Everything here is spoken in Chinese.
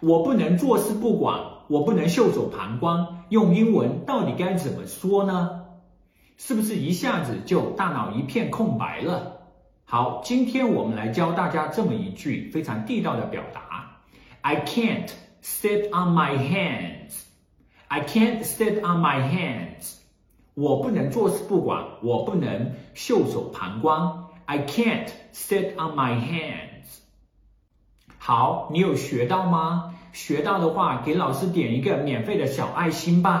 我不能坐视不管，我不能袖手旁观。用英文到底该怎么说呢？是不是一下子就大脑一片空白了？好，今天我们来教大家这么一句非常地道的表达：I can't sit on my hands. I can't sit on my hands. 我不能坐视不管，我不能袖手旁观。I can't sit on my hands. 好，你有学到吗？学到的话，给老师点一个免费的小爱心吧。